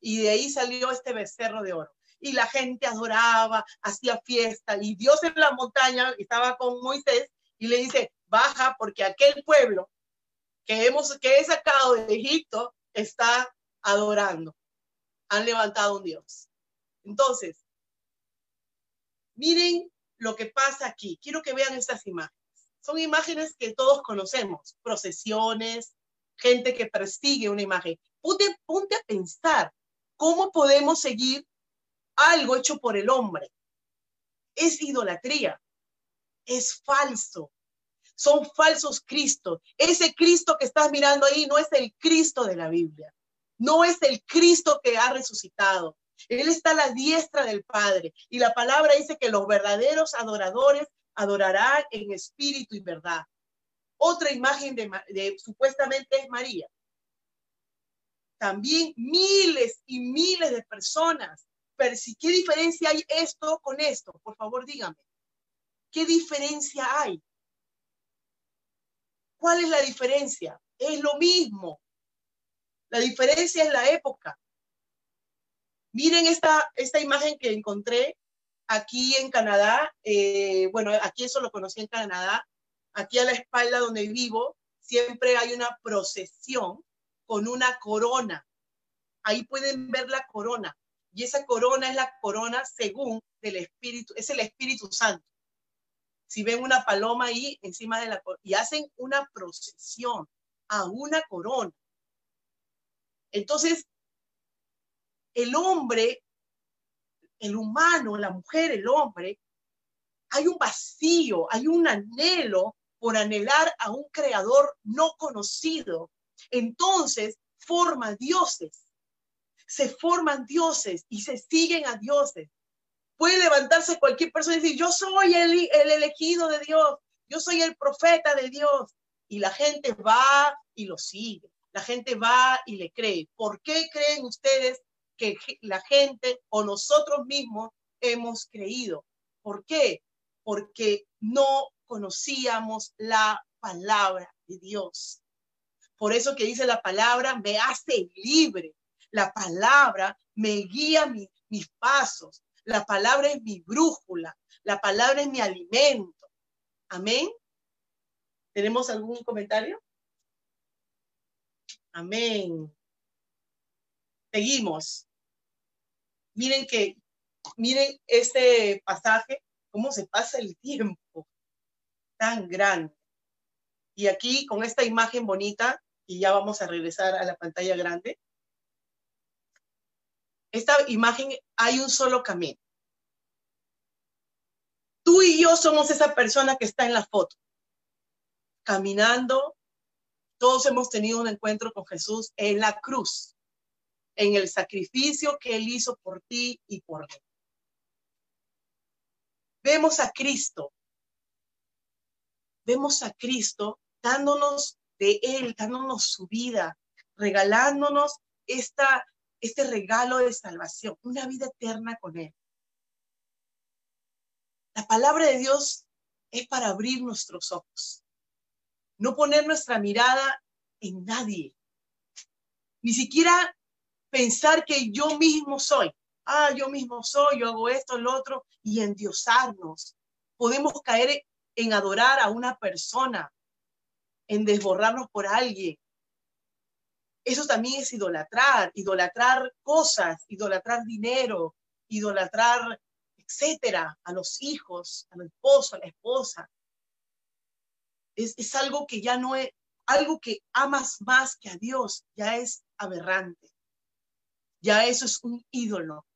Y de ahí salió este becerro de oro. Y la gente adoraba, hacía fiesta. Y Dios en la montaña estaba con Moisés y le dice, baja porque aquel pueblo que, hemos, que he sacado de Egipto está adorando. Han levantado un Dios. Entonces, miren lo que pasa aquí. Quiero que vean estas imágenes. Son imágenes que todos conocemos, procesiones, gente que persigue una imagen. Ponte, ponte a pensar cómo podemos seguir algo hecho por el hombre. Es idolatría, es falso, son falsos Cristos. Ese Cristo que estás mirando ahí no es el Cristo de la Biblia no es el Cristo que ha resucitado. Él está la diestra del Padre. Y la palabra dice que los verdaderos adoradores adorarán en espíritu y verdad. Otra imagen de, supuestamente es María. También miles y miles de personas. Pero si, ¿qué diferencia hay esto con esto? Por favor, dígame. ¿Qué diferencia hay? ¿Cuál es la diferencia? Es lo mismo. La diferencia es la época. Miren esta, esta imagen que encontré aquí en Canadá. Eh, bueno, aquí eso lo conocí en Canadá. aquí a la espalda donde vivo, siempre hay una procesión con una corona. Ahí pueden ver la corona. Y esa corona es la corona según del Espíritu, es el Espíritu Santo. Si ven una paloma ahí encima de la y hacen una procesión a una corona. Entonces, el hombre, el humano, la mujer, el hombre, hay un vacío, hay un anhelo por anhelar a un creador no conocido. Entonces, forma dioses, se forman dioses y se siguen a dioses. Puede levantarse cualquier persona y decir, yo soy el, el elegido de Dios, yo soy el profeta de Dios. Y la gente va y lo sigue, la gente va y le cree. ¿Por qué creen ustedes que la gente o nosotros mismos hemos creído? ¿Por qué? Porque no conocíamos la palabra de Dios. Por eso que dice la palabra, me hace libre. La palabra me guía mis pasos. La palabra es mi brújula. La palabra es mi alimento. Amén. ¿Tenemos algún comentario? Amén. Seguimos. Miren que, miren este pasaje, cómo se pasa el tiempo tan grande. Y aquí con esta imagen bonita, y ya vamos a regresar a la pantalla grande, esta imagen hay un solo camino. Tú y yo somos esa persona que está en la foto, caminando. Todos hemos tenido un encuentro con Jesús en la cruz, en el sacrificio que Él hizo por ti y por mí. Vemos a Cristo vemos a Cristo dándonos de Él, dándonos su vida, regalándonos esta, este regalo de salvación, una vida eterna con Él. La palabra de Dios es para abrir nuestros ojos, no poner nuestra mirada en nadie, ni siquiera pensar que yo mismo soy. Ah, yo mismo soy, yo hago esto, lo otro, y endiosarnos. Podemos caer en adorar a una persona, en desborrarnos por alguien. Eso también es idolatrar, idolatrar cosas, idolatrar dinero, idolatrar, etcétera, a los hijos, al esposo, a la esposa. Es, es algo que ya no es, algo que amas más que a Dios, ya es aberrante. Ya eso es un ídolo.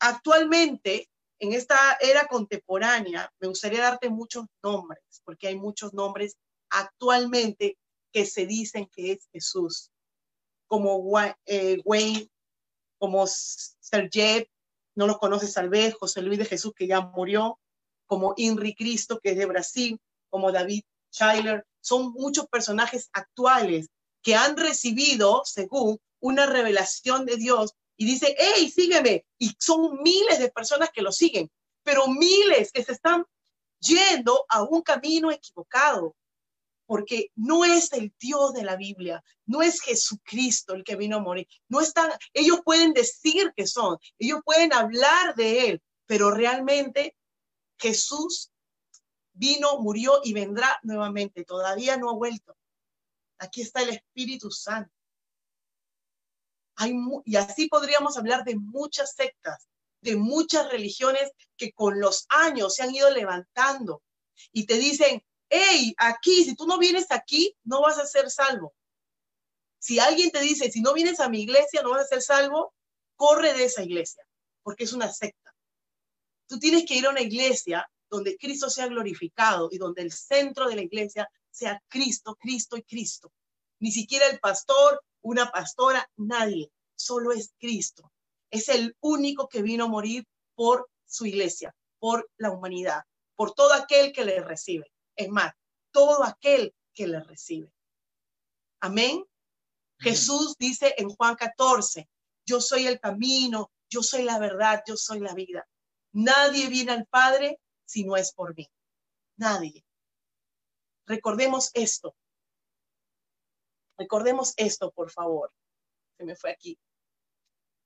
Actualmente en esta era contemporánea, me gustaría darte muchos nombres, porque hay muchos nombres actualmente que se dicen que es Jesús, como eh, Wayne, como Sergey, no lo conoces tal vez, José Luis de Jesús, que ya murió, como Inri Cristo, que es de Brasil, como David Schuyler, son muchos personajes actuales que han recibido, según una revelación de Dios, y dice, hey, sígueme. Y son miles de personas que lo siguen, pero miles que se están yendo a un camino equivocado, porque no es el Dios de la Biblia, no es Jesucristo el que vino a morir. No están, ellos pueden decir que son, ellos pueden hablar de él, pero realmente Jesús vino, murió y vendrá nuevamente. Todavía no ha vuelto. Aquí está el Espíritu Santo y así podríamos hablar de muchas sectas, de muchas religiones que con los años se han ido levantando y te dicen, hey, aquí, si tú no vienes aquí, no vas a ser salvo. Si alguien te dice, si no vienes a mi iglesia, no vas a ser salvo, corre de esa iglesia, porque es una secta. Tú tienes que ir a una iglesia donde Cristo sea glorificado y donde el centro de la iglesia sea Cristo, Cristo y Cristo. Ni siquiera el pastor, una pastora, nadie, solo es Cristo. Es el único que vino a morir por su iglesia, por la humanidad, por todo aquel que le recibe. Es más, todo aquel que le recibe. Amén. Jesús dice en Juan 14, yo soy el camino, yo soy la verdad, yo soy la vida. Nadie viene al Padre si no es por mí. Nadie. Recordemos esto. Recordemos esto, por favor. Se me fue aquí.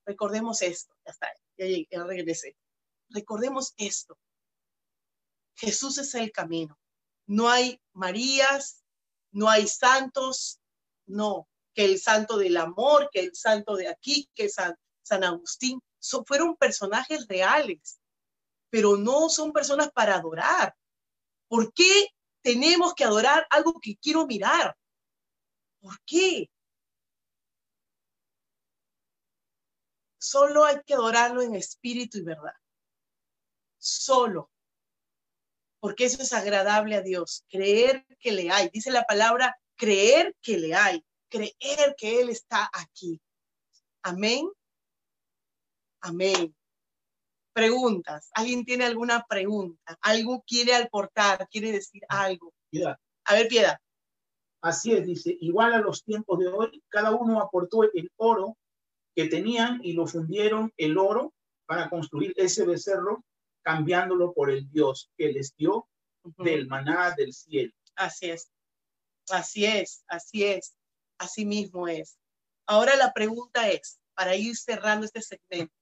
Recordemos esto. Ya está, ya, regresé. Recordemos esto. Jesús es el camino. no hay Marías, no hay santos, no, que el santo del amor, que el santo de aquí, que San, San Agustín, fueron personajes reales, pero no son personas para adorar. ¿Por qué tenemos que adorar algo que quiero mirar? ¿Por qué? Solo hay que adorarlo en espíritu y verdad. Solo. Porque eso es agradable a Dios. Creer que le hay. Dice la palabra, creer que le hay. Creer que Él está aquí. Amén. Amén. Preguntas. ¿Alguien tiene alguna pregunta? ¿Algo quiere aportar? ¿Quiere decir algo? A ver, Piedad. Así es, dice, igual a los tiempos de hoy, cada uno aportó el oro que tenían y lo fundieron el oro para construir ese becerro, cambiándolo por el Dios que les dio del maná del cielo. Así es, así es, así es, así mismo es. Ahora la pregunta es, para ir cerrando este segmento,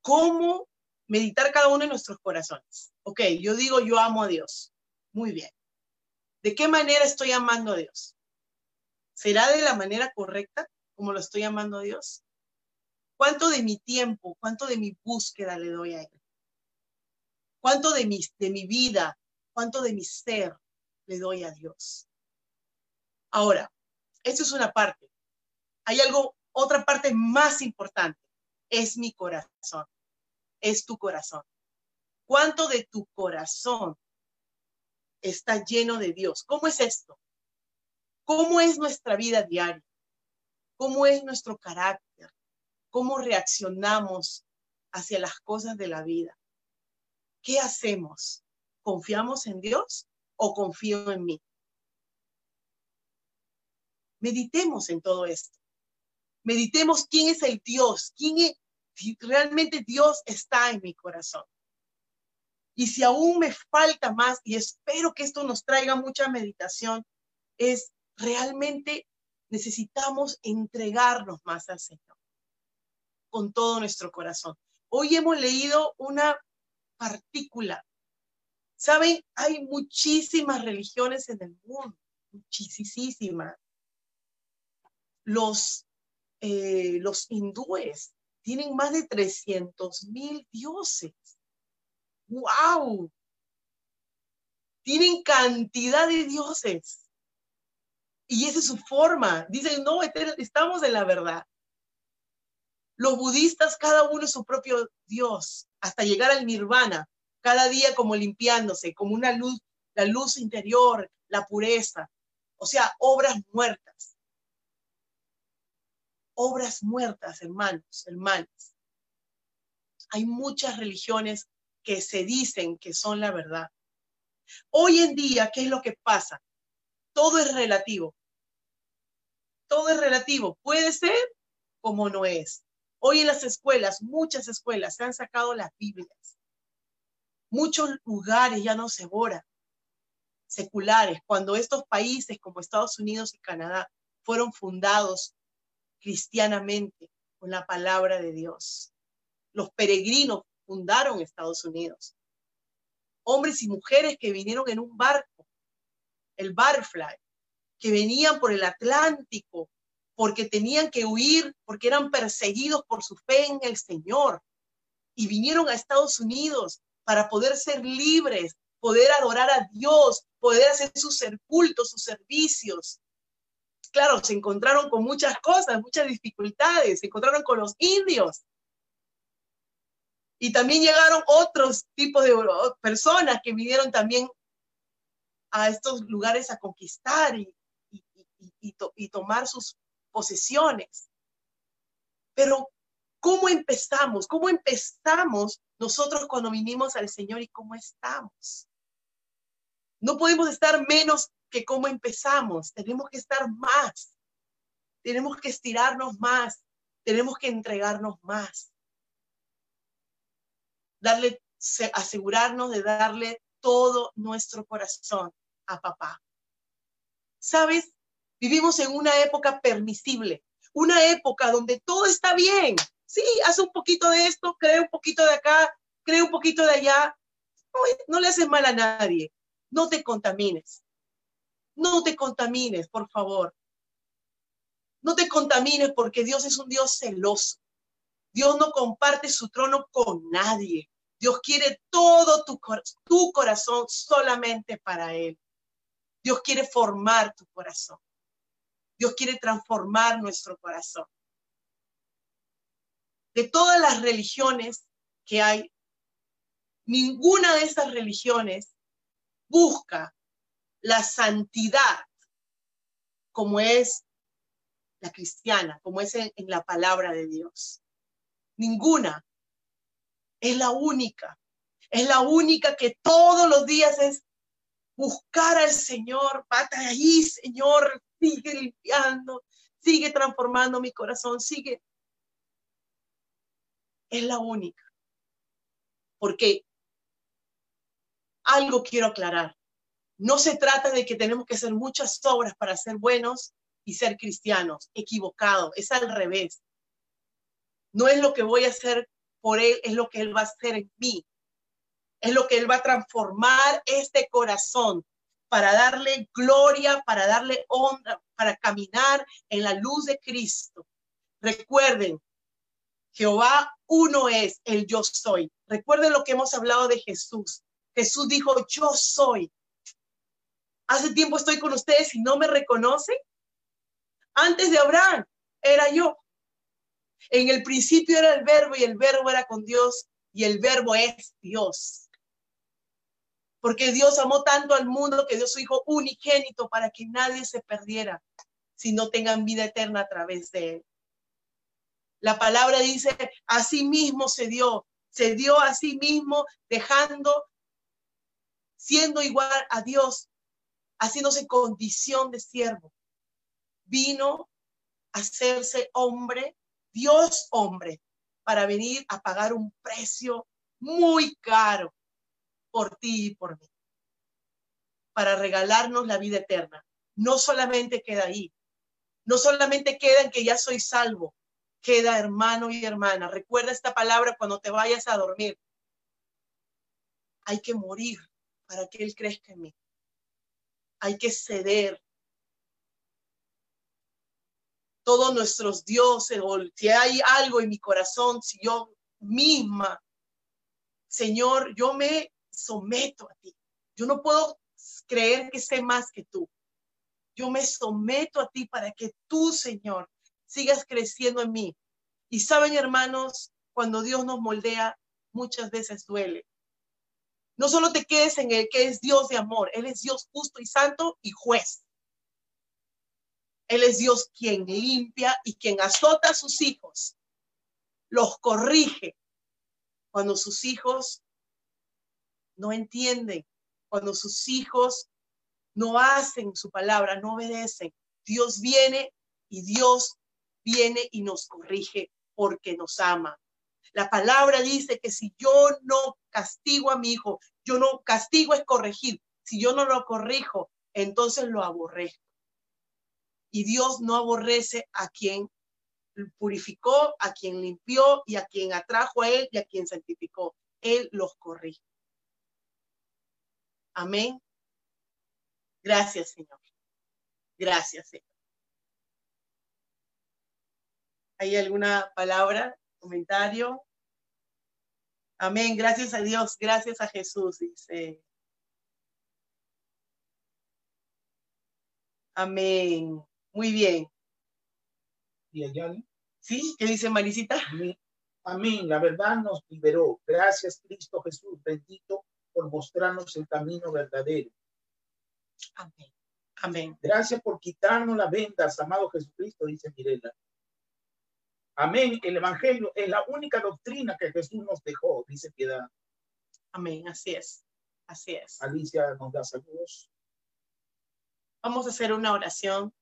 ¿cómo meditar cada uno de nuestros corazones? Ok, yo digo, yo amo a Dios. Muy bien. ¿De qué manera estoy amando a Dios? ¿Será de la manera correcta como lo estoy llamando a Dios? ¿Cuánto de mi tiempo, cuánto de mi búsqueda le doy a Él? ¿Cuánto de mi, de mi vida, cuánto de mi ser le doy a Dios? Ahora, esto es una parte. Hay algo, otra parte más importante. Es mi corazón. Es tu corazón. ¿Cuánto de tu corazón está lleno de Dios? ¿Cómo es esto? ¿Cómo es nuestra vida diaria? ¿Cómo es nuestro carácter? ¿Cómo reaccionamos hacia las cosas de la vida? ¿Qué hacemos? ¿Confiamos en Dios o confío en mí? Meditemos en todo esto. Meditemos quién es el Dios, quién es, realmente Dios está en mi corazón. Y si aún me falta más, y espero que esto nos traiga mucha meditación, es realmente necesitamos entregarnos más al Señor con todo nuestro corazón. Hoy hemos leído una partícula. Saben, hay muchísimas religiones en el mundo, muchísimas. Los, eh, los hindúes tienen más de 300 mil dioses. ¡Wow! Tienen cantidad de dioses. Y esa es su forma. Dicen, no, estamos en la verdad. Los budistas, cada uno es su propio Dios, hasta llegar al nirvana, cada día como limpiándose, como una luz, la luz interior, la pureza. O sea, obras muertas. Obras muertas, hermanos, hermanas. Hay muchas religiones que se dicen que son la verdad. Hoy en día, ¿qué es lo que pasa? Todo es relativo todo es relativo. Puede ser como no es. Hoy en las escuelas, muchas escuelas se han sacado las Biblias. Muchos lugares ya no se oran seculares, cuando estos países como Estados Unidos y Canadá fueron fundados cristianamente con la palabra de Dios. Los peregrinos fundaron Estados Unidos. Hombres y mujeres que vinieron en un barco, el Barfly, que venían por el Atlántico porque tenían que huir, porque eran perseguidos por su fe en el Señor. Y vinieron a Estados Unidos para poder ser libres, poder adorar a Dios, poder hacer sus cultos, sus servicios. Claro, se encontraron con muchas cosas, muchas dificultades, se encontraron con los indios. Y también llegaron otros tipos de personas que vinieron también a estos lugares a conquistar y, tomar sus posesiones. Pero, ¿cómo empezamos? ¿Cómo empezamos nosotros cuando vinimos al Señor y cómo estamos? No podemos estar menos que cómo empezamos. Tenemos que estar más. Tenemos que estirarnos más. Tenemos que entregarnos más. Darle, asegurarnos de darle todo nuestro corazón a papá. ¿Sabes? Vivimos en una época permisible, una época donde todo está bien. Sí, hace un poquito de esto, cree un poquito de acá, cree un poquito de allá, no le haces mal a nadie. No te contamines. No te contamines, por favor. No te contamines porque Dios es un Dios celoso. Dios no comparte su trono con nadie. Dios quiere todo tu, corazón solamente para Él. Dios quiere formar tu corazón. Dios quiere transformar nuestro corazón. De todas las religiones que hay, ninguna de estas religiones busca la santidad como es la cristiana, como es en, la palabra de Dios. Ninguna. Es la única. Es la única que todos los días es buscar al Señor. Pata ahí, Señor, sigue limpiando, sigue transformando mi corazón, sigue. Es la única. Porque algo quiero aclarar. No se trata de que tenemos que hacer muchas obras para ser buenos y ser cristianos. Equivocado, es al revés. No es lo que voy a hacer por Él, es lo que Él va a hacer en mí. Es lo que Él va a transformar este corazón para darle gloria, para darle honra, para caminar en la luz de Cristo. Recuerden, Jehová uno es el yo soy. Recuerden lo que hemos hablado de Jesús. Jesús dijo, yo soy. Hace tiempo estoy con ustedes y no me reconocen. Antes de Abraham era yo. En el principio era el verbo y el verbo era con Dios y el verbo es Dios. Porque Dios amó tanto al mundo que dio su Hijo unigénito para que nadie se perdiera, si no tengan vida eterna a través de él. La palabra dice, así mismo se dio, se dio a sí mismo dejando, siendo igual a Dios, haciéndose condición de siervo. Vino a hacerse hombre, Dios hombre, para venir a pagar un precio muy caro por ti y por mí, para regalarnos la vida eterna. No solamente queda ahí, no solamente queda en que ya soy salvo, queda hermano y hermana. Recuerda esta palabra cuando te vayas a dormir. Hay que morir para que Él crezca en mí hay que ceder. Todos nuestros dioses, o si hay algo en mi corazón, si yo misma, Señor, yo me someto a ti. Yo no puedo creer que sé más que tú. Yo me someto a ti para que tú, Señor, sigas creciendo en mí. Y saben, hermanos, cuando Dios nos moldea, muchas veces duele. No solo te quedes en el que es Dios de amor, Él es Dios justo y santo y juez. Él es Dios quien limpia y quien azota a sus hijos, los corrige cuando sus hijos no entienden, cuando sus hijos no hacen su palabra, no obedecen. Dios viene y Dios viene y nos corrige porque nos ama. La palabra dice que si yo no castigo a mi hijo, yo no castigo es corregir. Si yo no lo corrijo, entonces lo aborrezco. Y Dios no aborrece a quien purificó, a quien limpió y a quien atrajo a Él y a quien santificó. Él los corrige. Amén. Gracias, Señor. Gracias, Señor. ¿Hay alguna palabra? comentario. Amén, gracias a Dios, gracias a Jesús, dice. Amén, muy bien. ¿Y allá? ¿Sí? ¿Qué dice Marisita? Amén. La verdad nos liberó. Gracias, Cristo Jesús. Bendito por mostrarnos el camino verdadero. Amén. Amén. Gracias por quitarnos las vendas, amado Jesucristo, dice Mirela. Amén. El Evangelio es la única doctrina que Jesús nos dejó, dice Piedad. Amén. Así es. Así es. Alicia nos da saludos. Vamos a hacer una oración.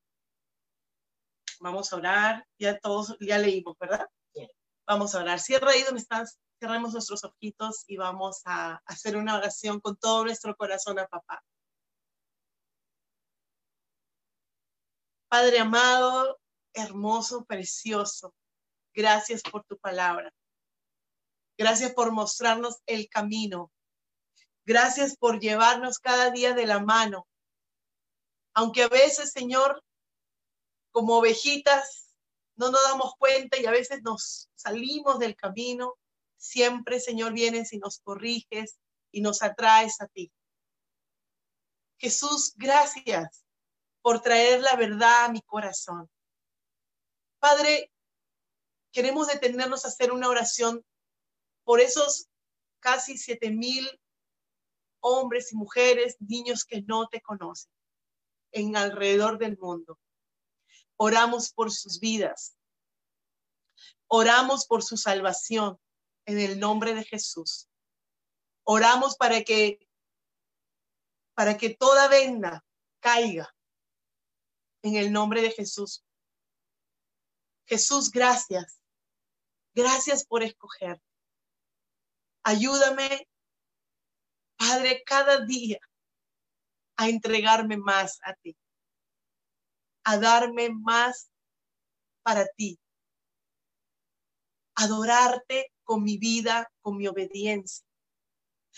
Vamos a orar. Ya todos, ya leímos, ¿verdad? Vamos a orar. Cierra ahí donde estás. Cerremos nuestros ojitos y vamos a hacer una oración con todo nuestro corazón a papá. Padre amado, hermoso, precioso. Gracias por tu palabra. Gracias por mostrarnos el camino. Gracias por llevarnos cada día de la mano. Aunque a veces, Señor, como ovejitas, no nos damos cuenta y a veces nos salimos del camino, siempre, Señor, vienes y nos corriges y nos atraes a ti. Jesús, gracias por traer la verdad a mi corazón. Padre, queremos detenernos a hacer una oración por esos casi siete mil hombres y mujeres, niños que no te conocen en alrededor del mundo. Oramos por sus vidas. Oramos por su salvación en el nombre de Jesús. Oramos para que para que toda venda caiga en el nombre de Jesús. Jesús, gracias. Gracias por escoger. Ayúdame, Padre, cada día a entregarme más a ti, a darme más para ti, adorarte con mi vida, con mi obediencia.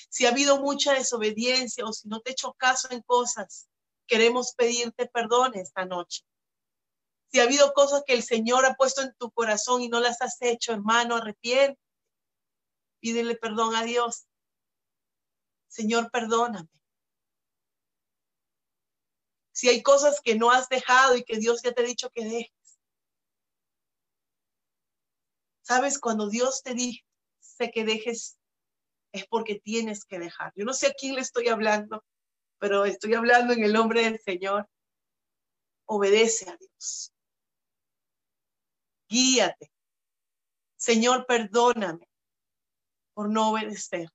Si ha habido mucha desobediencia o si no te he hecho caso en cosas, queremos pedirte perdón esta noche. Si ha habido cosas que el Señor ha puesto en tu corazón y no las has hecho, hermano, arrepiente. Pídele perdón a Dios. Señor, perdóname. Si hay cosas que no has dejado y que Dios ya te ha dicho que dejes. Sabes, cuando Dios te dice que dejes, es porque tienes que dejar. Yo no sé a quién le estoy hablando, pero estoy hablando en el nombre del Señor. Obedece a Dios. Guíate. Señor, perdóname por no obedecer.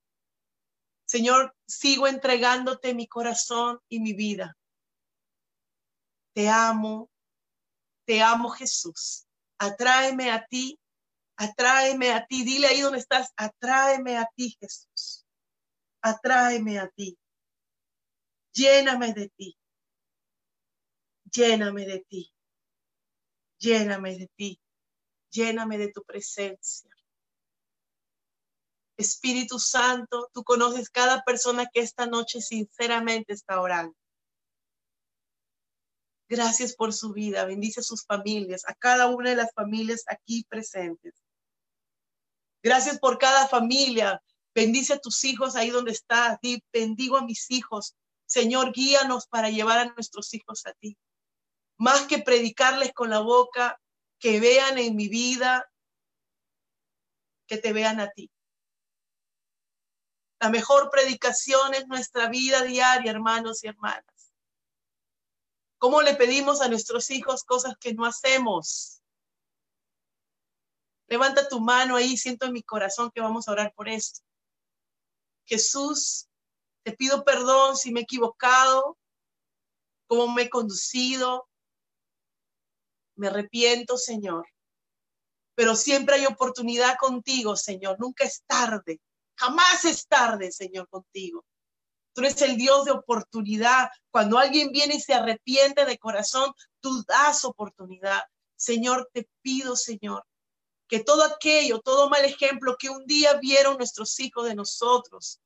Señor, sigo entregándote mi corazón y mi vida. Te amo, te amo Jesús. Atráeme a ti, atráeme a ti. Dile ahí donde estás, atráeme a ti Jesús. Atráeme a ti. Lléname de ti. Lléname de ti. Lléname de ti. Lléname de tu presencia. Espíritu Santo, tú conoces cada persona que esta noche sinceramente está orando. Gracias por su vida. Bendice a sus familias, a cada una de las familias aquí presentes. Gracias por cada familia. Bendice a tus hijos ahí donde estás. bendigo a mis hijos. Señor, guíanos para llevar a nuestros hijos a ti. Más que predicarles con la boca, que vean en mi vida, que te vean a ti. La mejor predicación es nuestra vida diaria, hermanos y hermanas. ¿Cómo le pedimos a nuestros hijos cosas que no hacemos? Levanta tu mano ahí, siento en mi corazón que vamos a orar por esto. Jesús, te pido perdón si me he equivocado, cómo me he conducido. Me arrepiento, Señor. Pero siempre hay oportunidad contigo, Señor. Nunca es tarde. Jamás es tarde, Señor, contigo. Tú eres el Dios de oportunidad. Cuando alguien viene y se arrepiente de corazón, tú das oportunidad. Señor, te pido, Señor, que todo aquello, todo mal ejemplo que un día vieron nuestros hijos de nosotros,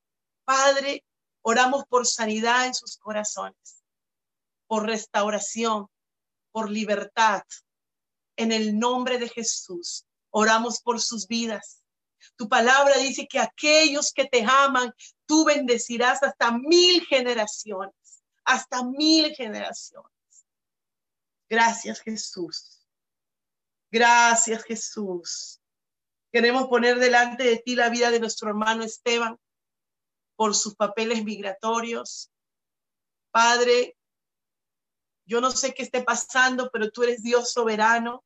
Padre, oramos por sanidad en sus corazones, por restauración, por libertad. En el nombre de Jesús, oramos por sus vidas. Tu palabra dice que aquellos que te aman, tú bendecirás hasta mil generaciones, hasta mil generaciones. Gracias Jesús. Gracias Jesús. Queremos poner delante de ti la vida de nuestro hermano Esteban por sus papeles migratorios. Padre, yo no sé qué esté pasando, pero tú eres Dios soberano.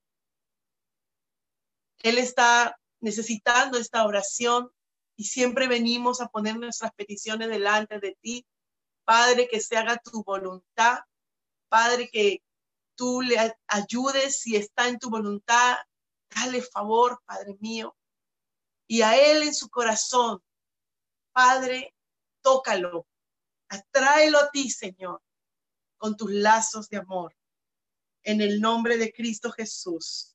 Él está necesitando esta oración y siempre venimos a poner nuestras peticiones delante de ti. Padre, que se haga tu voluntad. Padre, que tú le ayudes si está en tu voluntad. Dale favor, Padre mío. Y a él en su corazón, Padre, tócalo. Atráelo a ti, Señor, con tus lazos de amor. En el nombre de Cristo Jesús.